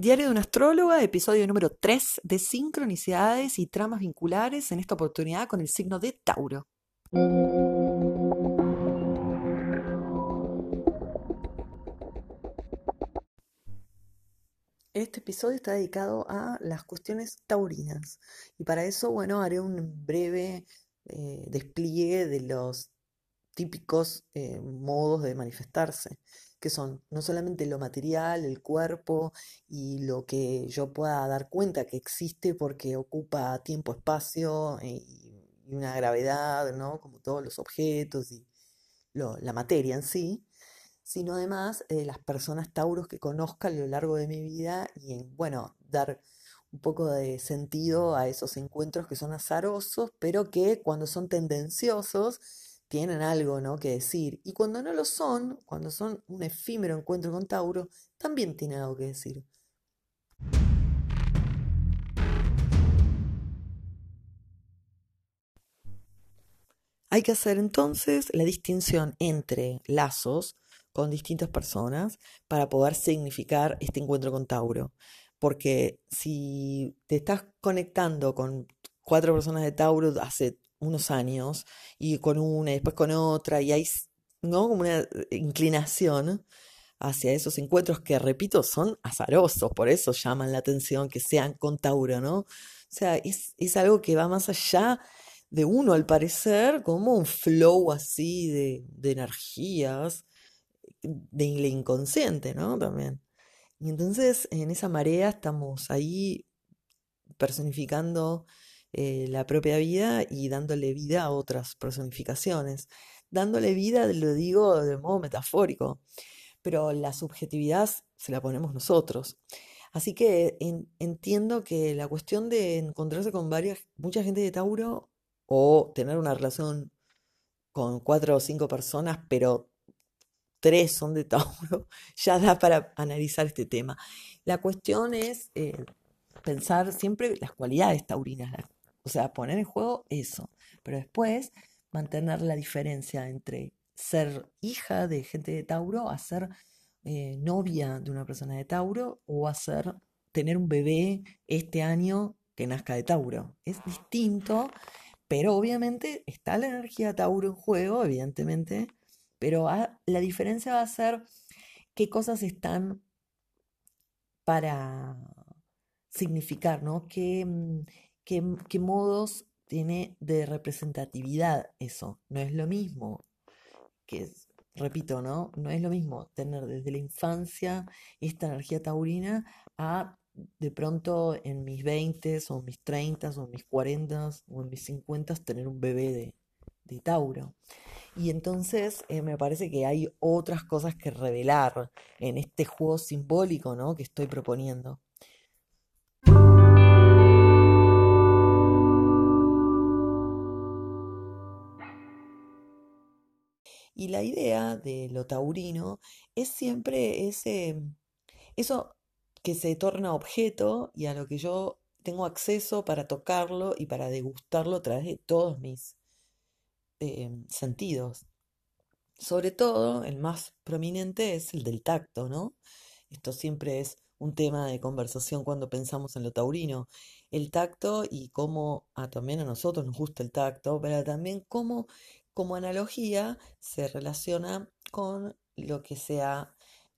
Diario de una astróloga, episodio número 3 de sincronicidades y tramas vinculares, en esta oportunidad con el signo de Tauro. Este episodio está dedicado a las cuestiones taurinas y para eso, bueno, haré un breve eh, despliegue de los típicos eh, modos de manifestarse que son no solamente lo material, el cuerpo y lo que yo pueda dar cuenta que existe porque ocupa tiempo, espacio eh, y, una gravedad, ¿no? Como todos los objetos y la materia en sí, sino además eh, las personas tauros que conozca a lo largo de mi vida y, bueno, dar un poco de sentido a esos encuentros que son azarosos, pero que cuando son tendenciosos, tienen algo ¿no? que decir. Y cuando no lo son, cuando son un efímero encuentro con Tauro, también tienen algo que decir. Hay que hacer entonces la distinción entre lazos con distintas personas para poder significar este encuentro con Tauro. Porque si te estás conectando con cuatro personas de Tauro hace unos años y con una y después con otra y hay ¿no? como una inclinación hacia esos encuentros que, repito, son azarosos, por eso llaman la atención que sean con Tauro, ¿no? O sea, es, es algo que va más allá de uno, al parecer, como un flow así de, de energías, de inconsciente, ¿no? También. Y entonces, en esa marea estamos ahí personificando eh, la propia vida y dándole vida a otras personificaciones. Dándole vida, lo digo de modo metafórico, pero la subjetividad se la ponemos nosotros. Así que entiendo que la cuestión de encontrarse con varias, mucha gente de Tauro o tener una relación con cuatro o cinco personas, pero tres son de Tauro, ya da para analizar este tema. La cuestión es eh, pensar siempre las cualidades taurinas, o sea, poner en juego eso. Pero después mantener la diferencia entre ser hija de gente de Tauro a ser eh, novia de una persona de Tauro o a tener un bebé este año que nazca de Tauro. Es distinto, pero obviamente está la energía Tauro en juego, evidentemente, pero la diferencia va a ser qué cosas están para significar, ¿no? ¿Qué, qué, modos tiene de representatividad eso. No es lo mismo que, repito, ¿no? No es lo mismo tener desde la infancia esta energía taurina a de pronto en mis 20 o mis 30 o mis 40 o en mis 50 tener un bebé de, de Tauro. Y entonces eh, me parece que hay otras cosas que revelar en este juego simbólico ¿no? que estoy proponiendo. Y la idea de lo taurino es siempre ese, eso que se torna objeto y a lo que yo tengo acceso para tocarlo y para degustarlo a través de todos mis em, sentidos. Sobre todo, el más prominente es el del tacto, ¿no? Esto siempre es un tema de conversación cuando pensamos en lo taurino. El tacto y cómo ah, también a nosotros nos gusta el tacto, pero también cómo como analogía se relaciona con lo que sea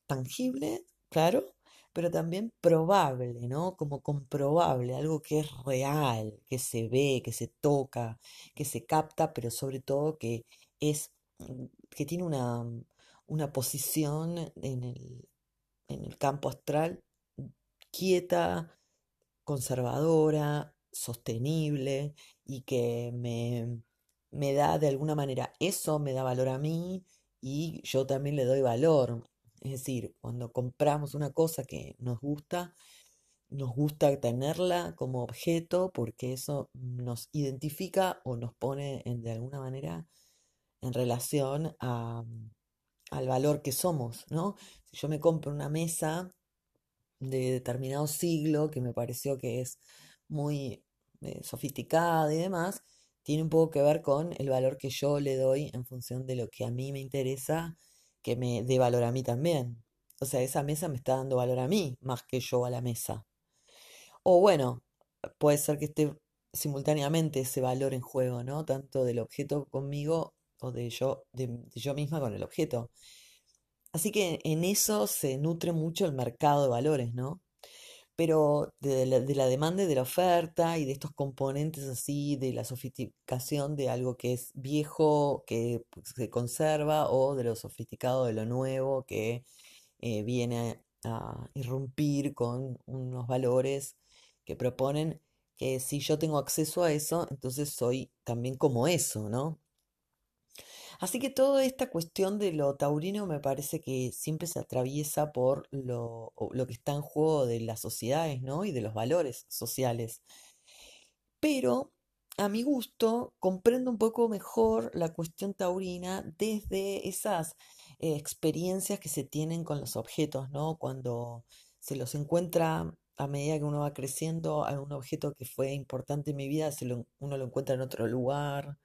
tangible, claro, pero también probable, ¿no? Como comprobable, algo que es real, que se ve, que se toca, que se capta, pero sobre todo que es, mm, que tiene una, una posición en el, en el campo astral quieta, conservadora, sostenible y que me, me da de alguna manera eso, me da valor a mí y yo también le doy valor. Es decir, cuando compramos una cosa que nos gusta, nos gusta tenerla como objeto porque eso nos identifica o nos pone en, de alguna manera en relación a, al valor que somos, ¿no? Si yo me compro una mesa de determinado siglo que me pareció que es muy eh, sofisticada y demás, tiene un poco que ver con el valor que yo le doy en función de lo que a mí me interesa, que me dé valor a mí también. O sea, esa mesa me está dando valor a mí más que yo a la mesa. O bueno, puede ser que esté simultáneamente ese valor en juego, ¿no? Tanto del objeto conmigo o de yo, de, yo misma con el objeto. Así que en eso se nutre mucho el mercado de valores, ¿no? Pero de la, de la demanda y de la oferta y de estos componentes así, de la sofisticación de algo que es viejo, que pues, se conserva, o de lo sofisticado de lo nuevo, que eh, viene a irrumpir con unos valores que proponen que si yo tengo acceso a eso, entonces soy también como eso, ¿no? Así que toda esta cuestión de lo taurino me parece que siempre se atraviesa por lo, que está en juego de las sociedades, ¿no? Y de los valores sociales. Pero a mi gusto comprendo un poco mejor la cuestión taurina desde esas eh, experiencias que se tienen con los objetos, ¿no? Cuando se los encuentra a medida que uno va creciendo, algún objeto que fue importante en mi vida, se lo- uno lo encuentra en otro lugar,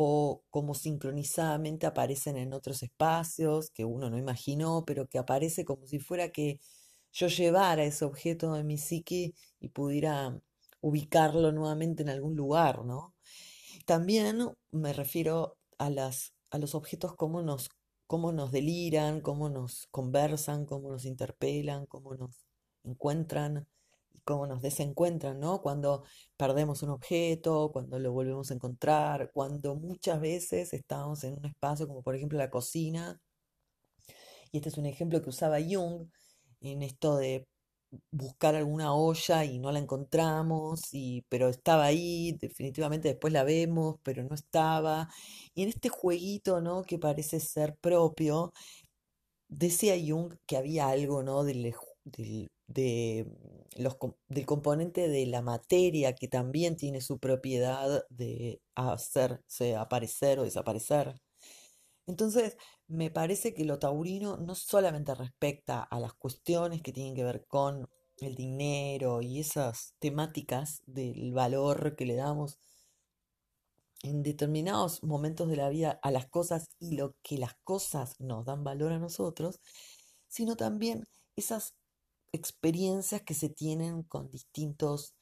o como sincronizadamente aparecen en otros espacios que uno no imaginó, pero que aparece como si fuera que yo llevara ese objeto en mi psique y pudiera ubicarlo nuevamente en algún lugar, ¿no? También me refiero a las, a los objetos cómo nos, cómo nos deliran, cómo nos conversan, cómo nos interpelan, cómo nos encuentran cómo nos desencuentran, ¿no? Cuando perdemos un objeto, cuando lo volvemos a encontrar, cuando muchas veces estamos en un espacio como por ejemplo la cocina, y este es un ejemplo que usaba Jung en esto de buscar alguna olla y no la encontramos, y, pero estaba ahí, definitivamente después la vemos, pero no estaba. Y en este jueguito, ¿no? que parece ser propio, decía Jung que había algo, ¿no? del, de los, com- del componente de la materia que también tiene su propiedad de hacerse aparecer o desaparecer. Entonces, me parece que lo taurino no solamente respecta a las cuestiones que tienen que ver con el dinero y esas temáticas del valor que le damos en determinados momentos de la vida a las cosas y lo que las cosas nos dan valor a nosotros, sino también esas experiencias que se tienen con distintos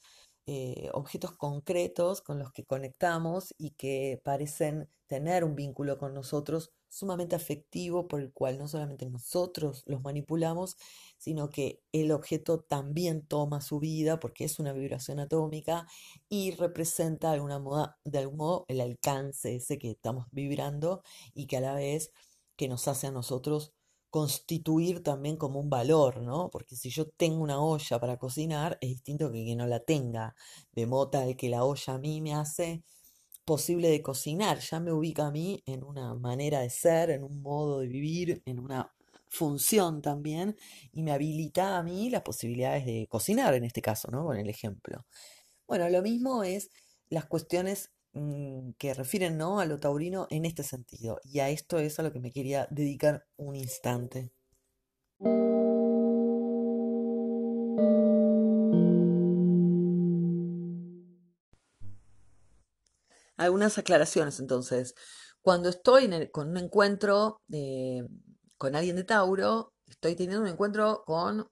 eh, objetos concretos con los que conectamos y que parecen tener un vínculo con nosotros sumamente afectivo por el cual no solamente nosotros los manipulamos, sino que el objeto también toma su vida porque es una vibración atómica y representa de alguna de algún modo el alcance ese que estamos vibrando y que a la vez que nos hace a nosotros constituir también como un valor, ¿no? Porque si yo tengo una olla para cocinar, es distinto que que no la tenga, de modo tal que la olla a mí me hace posible de cocinar, ya me ubica a mí en una manera de ser, en un modo de vivir, en una función también, y me habilita a mí las posibilidades de cocinar en este caso, ¿no? Con el ejemplo. Bueno, lo mismo es las cuestiones que refieren, ¿no? a lo taurino en este sentido, y a esto es a lo que me quería dedicar un instante. Algunas aclaraciones entonces. Cuando estoy con un encuentro eh, con alguien de Tauro, estoy teniendo un encuentro con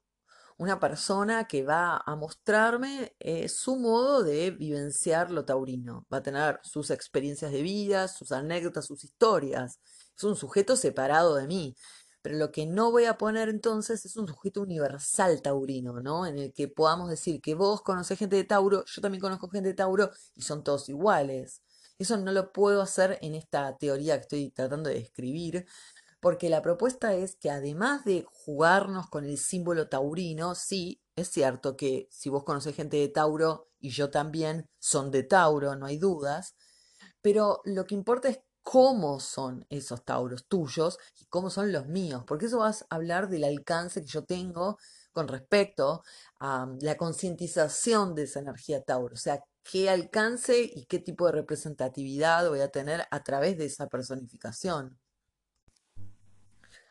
una persona que va a mostrarme eh, su modo de vivenciar lo taurino. Va a tener sus experiencias de vida, sus anécdotas, sus historias. Es un sujeto separado de mí. Pero lo que no voy a poner entonces es un sujeto universal taurino, ¿no? En el que podamos decir que vos conocés gente de Tauro, yo también conozco gente de Tauro y son todos iguales. Eso no lo puedo hacer en esta teoría que estoy tratando de describir, porque la propuesta es que además de jugarnos con el símbolo taurino, sí, es cierto que si vos conocés gente de Tauro y yo también, son de Tauro, no hay dudas, pero lo que importa es cómo son esos tauros tuyos y cómo son los míos, porque eso vas a hablar del alcance que yo tengo con respecto a la concientización de esa energía tauro, o sea, qué alcance y qué tipo de representatividad voy a tener a través de esa personificación.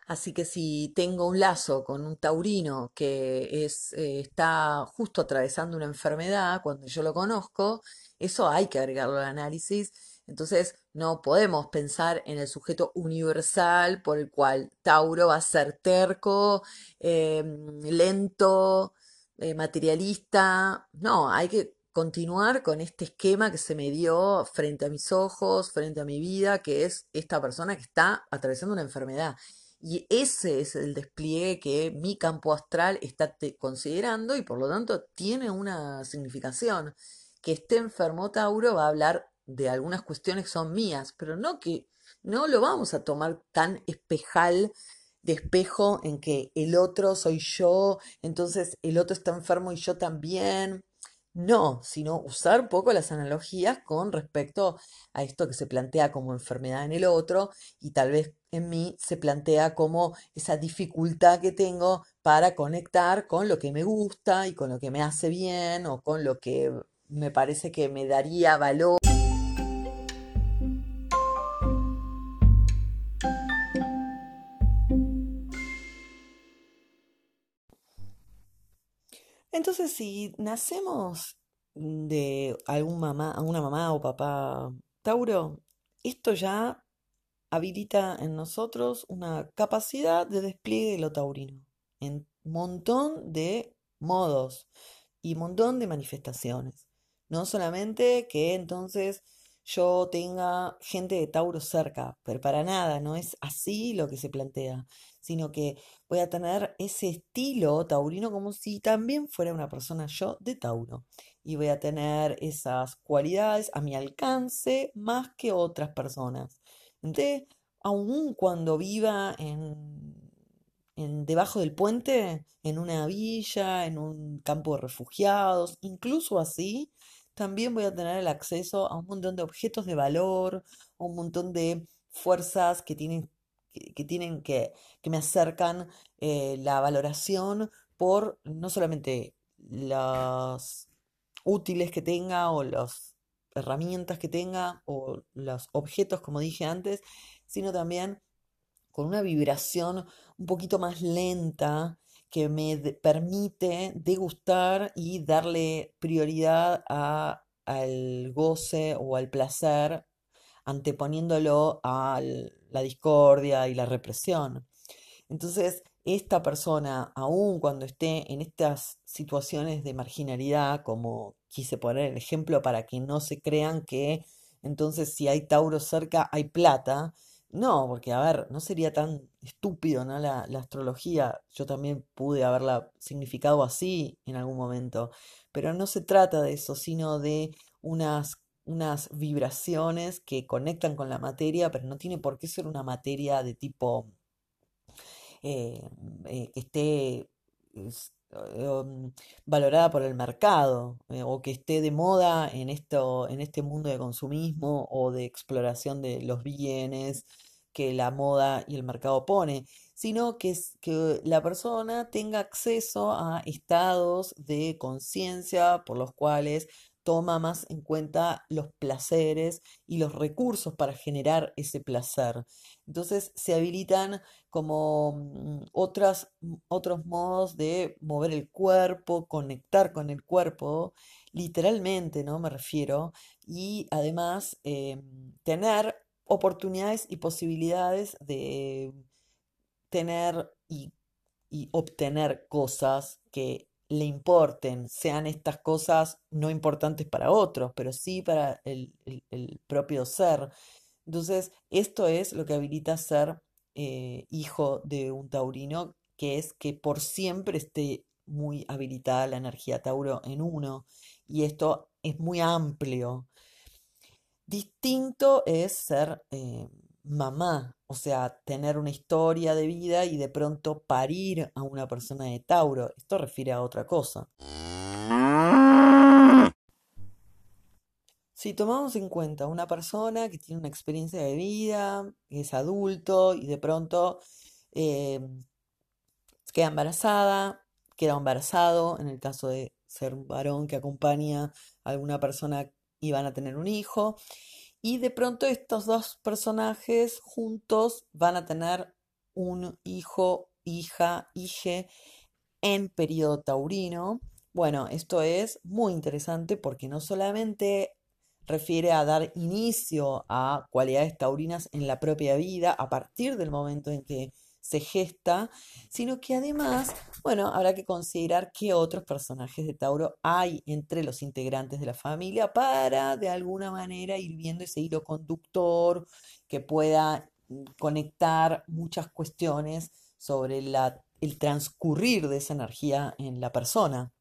Así que si tengo un lazo con un taurino que es, eh, está justo atravesando una enfermedad, cuando yo lo conozco, eso hay que agregarlo al análisis Entonces no podemos pensar en el sujeto universal por el cual Tauro va a ser terco, em, lento, eh, materialista. No, hay que continuar con este esquema que se me dio frente a mis ojos, frente a mi vida, que es esta persona que está atravesando una enfermedad. Y ese es el despliegue que mi campo astral está considerando y por lo tanto tiene una significación. Que esté enfermo Tauro va a hablar de algunas cuestiones que son mías, pero no que no lo vamos a tomar tan espejal de espejo en que el otro soy yo, entonces el otro está enfermo y yo también. No, sino usar un poco las analogías con respecto a esto que se plantea como enfermedad en el otro y tal vez en mí se plantea como esa dificultad que tengo para conectar con lo que me gusta y con lo que me hace bien o con lo que me parece que me daría valor. Entonces, si nacemos de algún mamá, una mamá o papá Tauro, esto ya habilita en nosotros una capacidad de despliegue de lo taurino en montón de modos y montón de manifestaciones. No solamente que entonces yo tenga gente de Tauro cerca, pero para nada, no es así lo que se plantea, sino que voy a tener ese estilo taurino como si también fuera una persona yo de Tauro. Y voy a tener esas cualidades a mi alcance más que otras personas. Entonces, aun cuando viva en, en debajo del puente, en una villa, en un campo de refugiados, incluso así, también voy a tener el acceso a un montón de objetos de valor, un montón de fuerzas que tienen que, tienen que, que me acercan eh, la valoración por no solamente las útiles que tenga o las herramientas que tenga o los objetos, como dije antes, sino también con una vibración un poquito más lenta que me permite degustar y darle prioridad a, al goce o al placer, anteponiéndolo a la discordia y la represión. Entonces, esta persona, aun cuando esté en estas situaciones de marginalidad, como quise poner el ejemplo para que no se crean que entonces si hay Tauro cerca hay plata, no, porque a ver, no sería tan estúpido, ¿no? La, astrología, yo también pude haberla significado así en algún momento, pero no se trata de eso, sino de unas, unas vibraciones que conectan con la materia, pero no tiene por qué ser una materia de tipo eh, eh, que esté valorada por el mercado eh, o que esté de moda en esto, en este mundo de consumismo o de exploración de los bienes que la moda y el mercado pone, sino que, que la persona tenga acceso a estados de conciencia por los cuales toma más en cuenta los placeres y los recursos para generar ese placer. Entonces se habilitan como mm, otras, mm, otros modos de mover el cuerpo, conectar con el cuerpo, literalmente, ¿no? Me refiero, y además em, tener oportunidades y posibilidades de tener y, obtener cosas que le importen, sean estas cosas no importantes para otros, pero sí para el, propio ser. Entonces, esto es lo que habilita ser eh, hijo de un taurino, que es que por siempre esté muy habilitada la energía tauro en uno. Y esto es muy amplio. Distinto es ser eh, mamá, o sea, tener una historia de vida y de pronto parir a una persona de Tauro. Esto refiere a otra cosa. Si tomamos en cuenta una persona que tiene una experiencia de vida, es adulto y de pronto eh, queda embarazada, queda embarazado, en el caso de ser un varón que acompaña a alguna persona y van a tener un hijo. Y de pronto estos dos personajes juntos van a tener un hijo, hija, hije en periodo taurino. Bueno, esto es muy interesante porque no solamente refiere a dar inicio a cualidades taurinas en la propia vida a partir del momento en que se gesta, sino que además, bueno, habrá que considerar qué otros personajes de Tauro hay entre los integrantes de la familia para de alguna manera ir viendo ese hilo conductor que pueda mm, conectar muchas cuestiones sobre el transcurrir de esa energía en la persona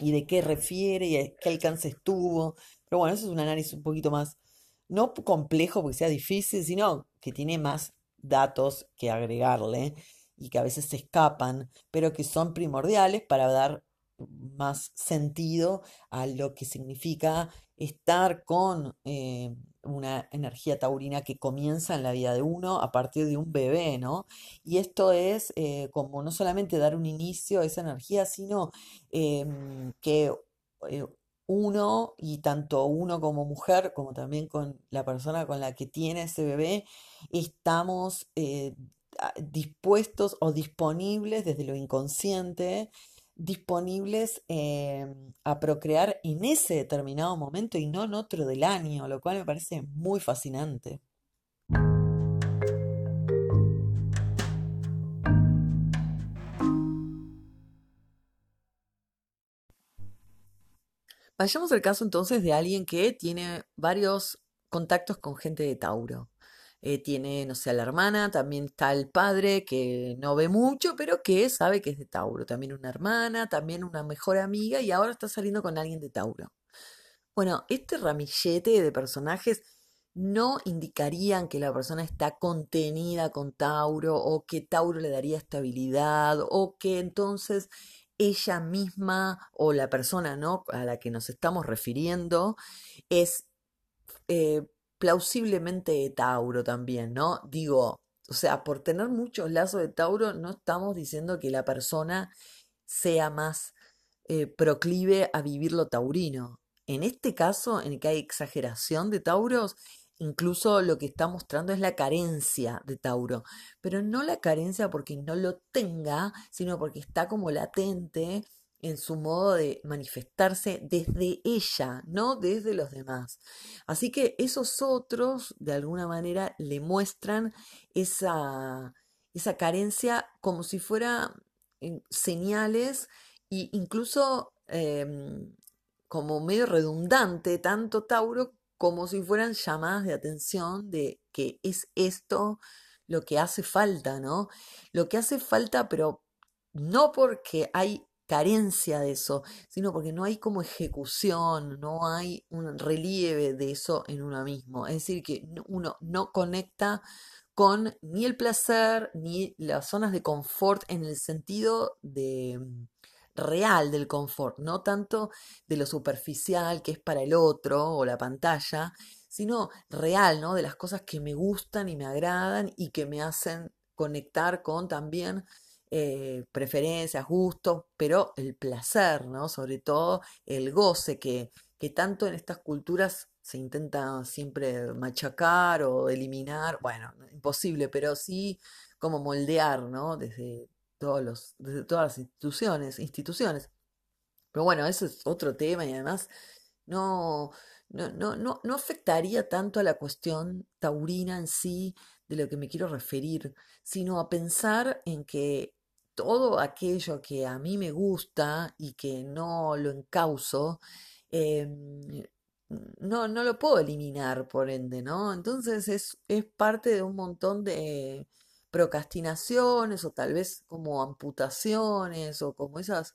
y de qué refiere y qué alcance estuvo. Pero bueno, eso es un análisis un poquito más, no complejo porque sea difícil, sino que tiene más datos que agregarle y que a veces se escapan, pero que son primordiales para dar más sentido a lo que significa estar con eh, una energía taurina que comienza en la vida de uno a partir de un bebé, ¿no? Y esto es eh, como no solamente dar un inicio a esa energía, sino em, que eh, uno, y tanto uno como mujer, como también con la persona con la que tiene ese bebé, estamos eh, dispuestos o disponibles desde lo inconsciente, disponibles em, a procrear en ese determinado momento y no en otro del año, lo cual me parece muy fascinante. Vayamos al caso entonces de alguien que tiene varios contactos con gente de Tauro. Eh, tiene, no sé, a la hermana, también está el padre que no ve mucho, pero que sabe que es de Tauro. También una hermana, también una mejor amiga y ahora está saliendo con alguien de Tauro. Bueno, este ramillete de personajes no indicarían que la persona está contenida con Tauro o que Tauro le daría estabilidad o que entonces ella misma o la persona ¿no? a la que nos estamos refiriendo es eh, plausiblemente Tauro también, ¿no? Digo, o sea, por tener muchos lazos de Tauro, no estamos diciendo que la persona sea más eh, proclive a vivir lo taurino. En este caso, en el que hay exageración de Tauros, Incluso lo que está mostrando es la carencia de Tauro, pero no la carencia porque no lo tenga, sino porque está como latente en su modo de manifestarse desde ella, no desde los demás. Así que esos otros, de alguna manera, le muestran esa, esa carencia como si fuera eh, señales e incluso em, como medio redundante, tanto Tauro como si fueran llamadas de atención de que es esto lo que hace falta, ¿no? Lo que hace falta, pero no porque hay carencia de eso, sino porque no hay como ejecución, no hay un relieve de eso en uno mismo. Es decir, que uno no conecta con ni el placer ni las zonas de confort en el sentido de real del confort, no tanto de lo superficial que es para el otro o la pantalla, sino real, ¿no? De las cosas que me gustan y me agradan y que me hacen conectar con también eh, preferencias, gustos, pero el placer, ¿no? Sobre todo el goce que, que tanto en estas culturas se intenta siempre machacar o eliminar, bueno, imposible, pero sí como moldear, ¿no? Desde, todos los, desde todas las instituciones, instituciones. Pero bueno, eso es otro tema y además no, no, no, no, no afectaría tanto a la cuestión taurina en sí de lo que me quiero referir, sino a pensar en que todo aquello que a mí me gusta y que no lo encauso, em, no, no lo puedo eliminar, por ende, ¿no? Entonces es, es parte de un montón de, procrastinaciones o tal vez como amputaciones o como esas,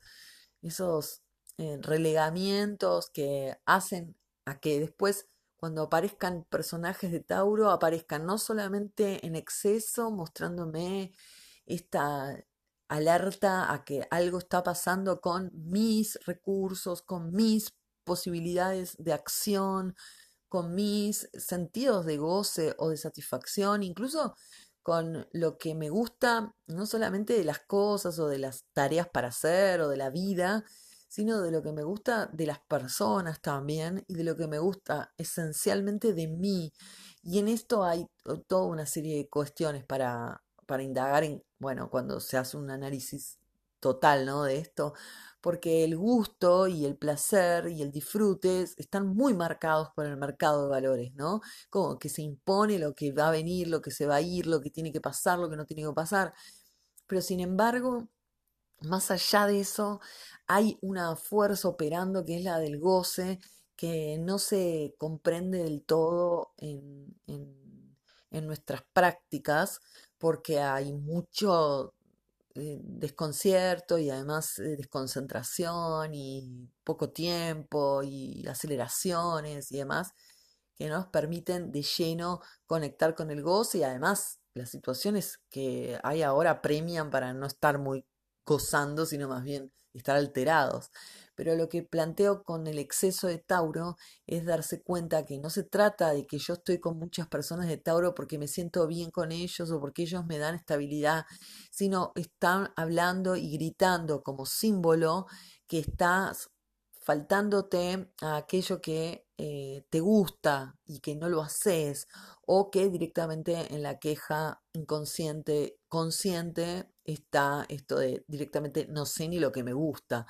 esos eh, relegamientos que hacen a que después cuando aparezcan personajes de Tauro aparezcan no solamente en exceso mostrándome esta alerta a que algo está pasando con mis recursos, con mis posibilidades de acción, con mis sentidos de goce o de satisfacción, incluso con lo que me gusta, no solamente de las cosas o de las tareas para hacer o de la vida, sino de lo que me gusta de las personas también y de lo que me gusta esencialmente de mí. Y en esto hay toda una serie de cuestiones para, para indagar en, bueno, cuando se hace un análisis total, ¿no? De esto, porque el gusto y el placer y el disfrute están muy marcados por el mercado de valores, ¿no? Como que se impone lo que va a venir, lo que se va a ir, lo que tiene que pasar, lo que no tiene que pasar. Pero sin embargo, más allá de eso, hay una fuerza operando que es la del goce, que no se comprende del todo en, nuestras prácticas, porque hay mucho eh, desconcierto y además eh, desconcentración y poco tiempo y aceleraciones y demás que nos permiten de lleno conectar con el goce y además las situaciones que hay ahora premian para no estar muy gozando, sino más bien estar alterados. Pero lo que planteo con el exceso de Tauro es darse cuenta que no se trata de que yo estoy con muchas personas de Tauro porque me siento bien con ellos o porque ellos me dan estabilidad, sino están hablando y gritando como símbolo que estás faltándote a aquello que eh, te gusta y que no lo haces, o que directamente en la queja inconsciente, consciente, está esto de directamente no sé ni lo que me gusta.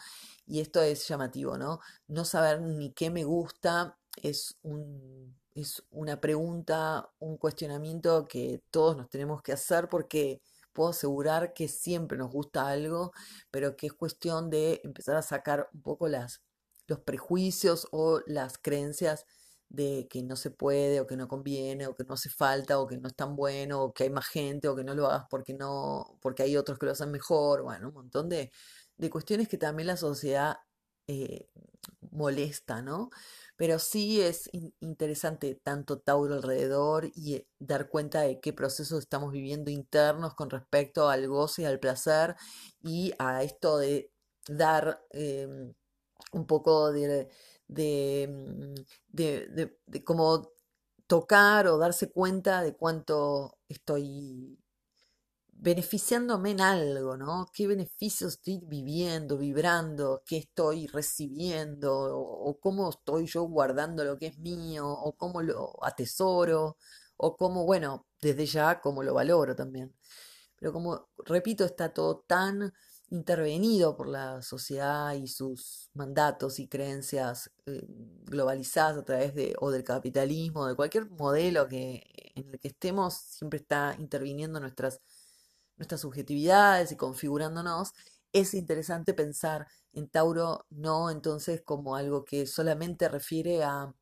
Y esto es llamativo, ¿no? No saber ni qué me gusta es, un, es una pregunta, un cuestionamiento que todos nos tenemos que hacer porque puedo asegurar que siempre nos gusta algo, pero que es cuestión de empezar a sacar un poco las, los prejuicios o las creencias de que no se puede o que no conviene o que no hace falta o que no es tan bueno o que hay más gente o que no lo hagas porque no porque hay otros que lo hacen mejor bueno un montón de, cuestiones que también la sociedad eh, molesta no pero sí es interesante tanto Tauro alrededor y eh, dar cuenta de qué procesos estamos viviendo internos con respecto al goce y al placer y a esto de dar em, un poco de, Mm, de, de, de, como tocar o darse cuenta de cuánto estoy beneficiándome en algo, ¿no? ¿Qué beneficios estoy viviendo, vibrando, qué estoy recibiendo, o, cómo estoy yo guardando lo que es mío, o cómo lo atesoro, o cómo, bueno, desde ya, cómo lo valoro también. Pero como, repito, está todo tan intervenido por la sociedad y sus mandatos y creencias eh, globalizadas a través de o del capitalismo, de cualquier modelo que en el que estemos, siempre está interviniendo nuestras, nuestras subjetividades y configurándonos. Es interesante pensar en Tauro no entonces como algo que solamente refiere a,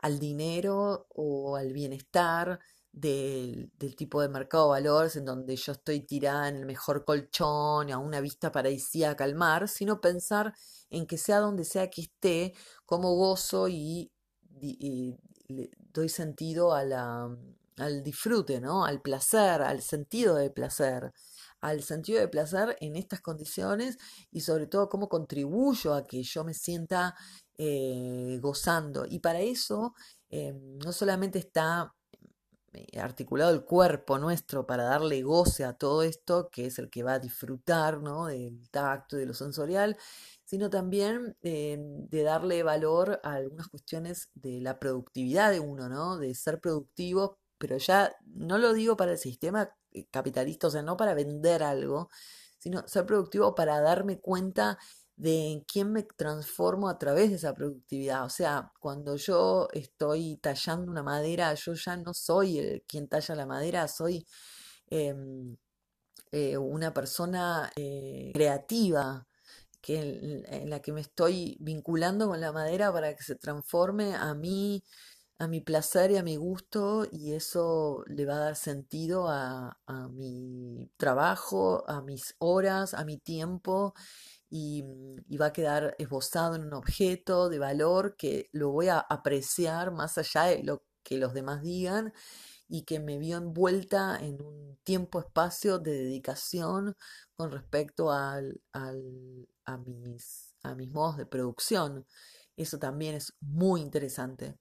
al dinero o al bienestar, del, tipo de mercado de valores en donde yo estoy tirada en el mejor colchón, a una vista paradisíaca al mar, sino pensar en que sea donde sea que esté, como gozo y, doy sentido a la, al disfrute, ¿no? al placer, al sentido de placer al sentido de placer en estas condiciones y sobre todo cómo contribuyo a que yo me sienta eh, gozando. Y para eso eh, no solamente está articulado el cuerpo nuestro para darle goce a todo esto, que es el que va a disfrutar ¿no? del tacto y de lo sensorial, sino también eh, de darle valor a algunas cuestiones de la productividad de uno, ¿no? de ser productivo, pero ya no lo digo para el sistema eh, capitalista, o sea, no para vender algo, sino ser productivo para darme cuenta de en quién me transformo a través de esa productividad. O sea, cuando yo estoy tallando una madera, yo ya no soy el quien talla la madera, soy em, eh, una persona eh, creativa que en, la que me estoy vinculando con la madera para que se transforme a mí, a mi placer y a mi gusto, y eso le va a dar sentido a mi trabajo, a mis horas, a mi tiempo Mm, y, va a quedar esbozado en un objeto de valor que lo voy a apreciar más allá de lo que los demás digan y que me vio envuelta en un tiempo-espacio de dedicación con respecto al, al, a, mis, a mis modos de producción. Eso también es muy interesante.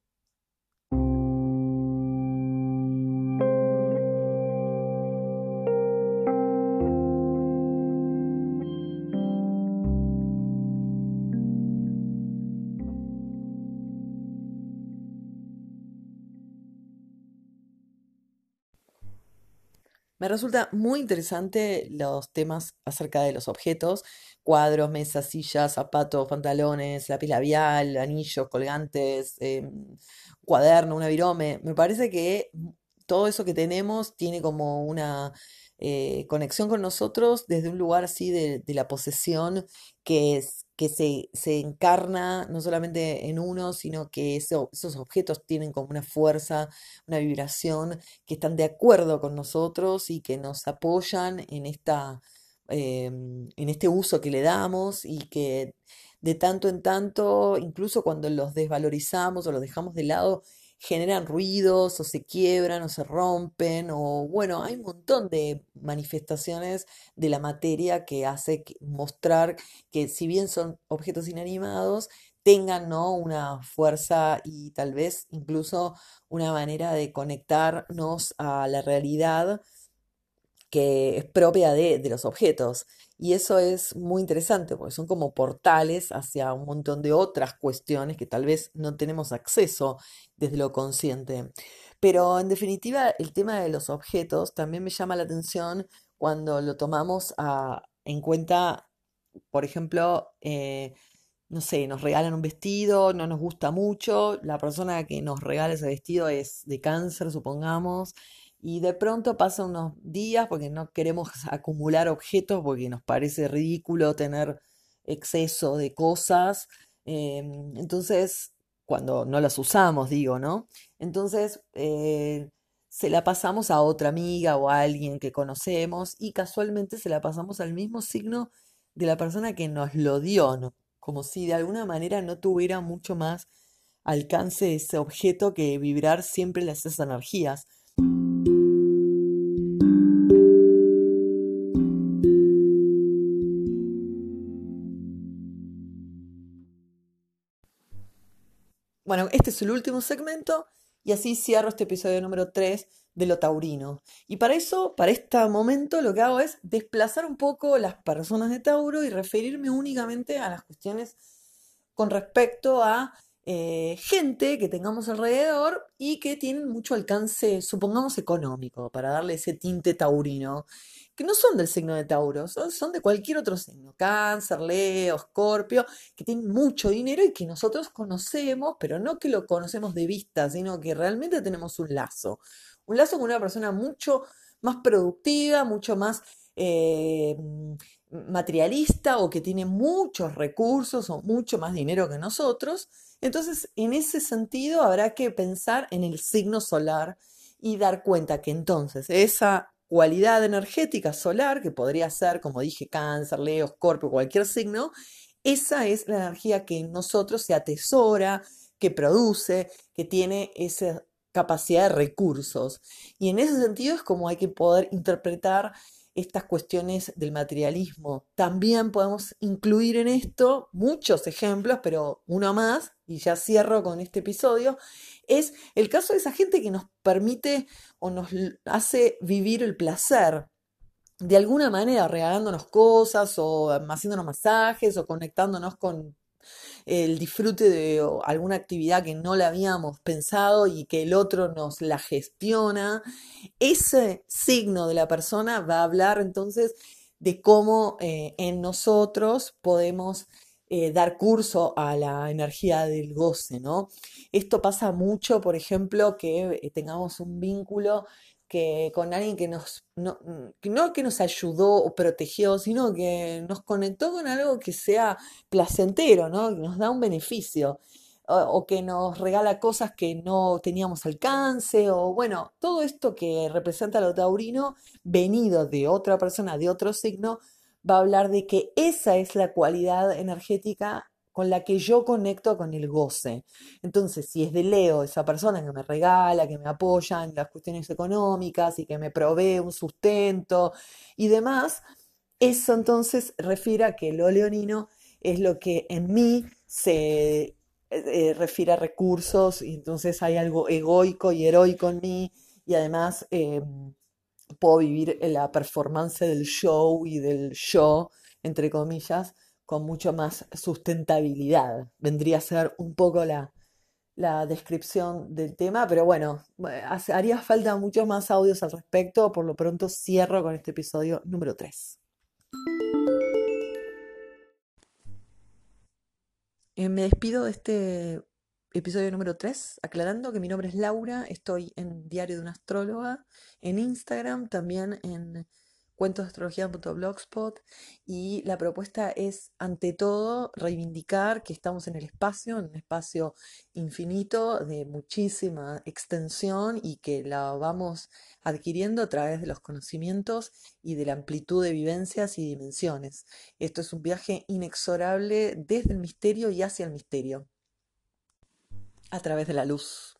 Me resulta muy interesante los temas acerca de los objetos, cuadros, mesas, sillas, zapatos, pantalones, lápiz labial, anillos, colgantes, em, cuaderno, una virome. Me parece que todo eso que tenemos tiene como una eh, conexión con nosotros desde un lugar así de, la posesión que, es, que se, se, encarna no solamente en uno, sino que esos objetos tienen como una fuerza, una vibración, que están de acuerdo con nosotros y que nos apoyan en esta... Em, en este uso que le damos y que de tanto en tanto, incluso cuando los desvalorizamos o los dejamos de lado, generan ruidos o se quiebran o se rompen o bueno, hay un montón de manifestaciones de la materia que hace mostrar que si bien son objetos inanimados, tengan ¿no? una fuerza y tal vez incluso una manera de conectarnos a la realidad que es propia de, los objetos. Y eso es muy interesante porque son como portales hacia un montón de otras cuestiones que tal vez no tenemos acceso desde lo consciente. Pero en definitiva, el tema de los objetos también me llama la atención cuando lo tomamos en cuenta, por ejemplo, eh, no sé, nos regalan un vestido, no nos gusta mucho, la persona que nos regala ese vestido es de cáncer, supongamos, y de pronto pasan unos días porque no queremos acumular objetos porque nos parece ridículo tener exceso de cosas. Em, entonces, cuando no las usamos, digo, ¿no? Entonces, eh, se la pasamos a otra amiga o a alguien que conocemos y casualmente se la pasamos al mismo signo de la persona que nos lo dio, ¿no? Como si de alguna manera no tuviera mucho más alcance ese objeto que vibrar siempre las esas energías. Este es el último segmento y así cierro este episodio número 3 de lo taurino. Y para eso, para este momento, lo que hago es desplazar un poco las personas de Tauro y referirme únicamente a las cuestiones con respecto a eh, gente que tengamos alrededor y que tienen mucho alcance, supongamos, económico, para darle ese tinte taurino que no son del signo de Tauro, son, de cualquier otro signo, cáncer, Leo, Escorpio, que tienen mucho dinero y que nosotros conocemos, pero no que lo conocemos de vista, sino que realmente tenemos un lazo. Un lazo con una persona mucho más productiva, mucho más eh, materialista o que tiene muchos recursos o mucho más dinero que nosotros. Entonces, en ese sentido, habrá que pensar en el signo solar y dar cuenta que entonces esa cualidad energética solar, que podría ser, como dije, cáncer, leo, escorpio, cualquier signo, esa es la energía que en nosotros se atesora, que produce, que tiene esa capacidad de recursos. Y en ese sentido es como hay que poder interpretar estas cuestiones del materialismo. También podemos incluir en esto muchos ejemplos, pero uno más, y ya cierro con este episodio, es el caso de esa gente que nos permite o nos hace vivir el placer. De alguna manera, regalándonos cosas o haciéndonos masajes o conectándonos con el disfrute de alguna actividad que no la habíamos pensado y que el otro nos la gestiona. Ese signo de la persona va a hablar entonces de cómo eh, en nosotros podemos eh, dar curso a la energía del goce, ¿no? Esto pasa mucho, por ejemplo, que eh, tengamos un vínculo que con alguien que nos, no, que no que nos ayudó o protegió, sino que nos conectó con algo que sea placentero, ¿no? Que nos da un beneficio. O, que nos regala cosas que no teníamos alcance, o bueno, todo esto que representa lo taurino, venido de otra persona, de otro signo, va a hablar de que esa es la cualidad energética con la que yo conecto con el goce. Entonces, si es de Leo, esa persona que me regala, que me apoya en las cuestiones económicas y que me provee un sustento y demás, eso entonces refiere a que lo leonino es lo que en mí se eh, eh, refiere a recursos y entonces hay algo egoico y heroico en mí y además em, puedo vivir la performance del show y del show, entre comillas, con mucho más sustentabilidad. Vendría a ser un poco la, la descripción del tema, pero bueno, haría falta muchos más audios al respecto. Por lo pronto cierro con este episodio número 3. Eh, me despido de este episodio número 3, aclarando que mi nombre es Laura, estoy en Diario de una Astróloga, en Instagram, también en cuentosdeastrología.blogspot y la propuesta es, ante todo, reivindicar que estamos en el espacio, en un espacio infinito de muchísima extensión y que la vamos adquiriendo a través de los conocimientos y de la amplitud de vivencias y dimensiones. Esto es un viaje inexorable desde el misterio y hacia el misterio, a través de la luz.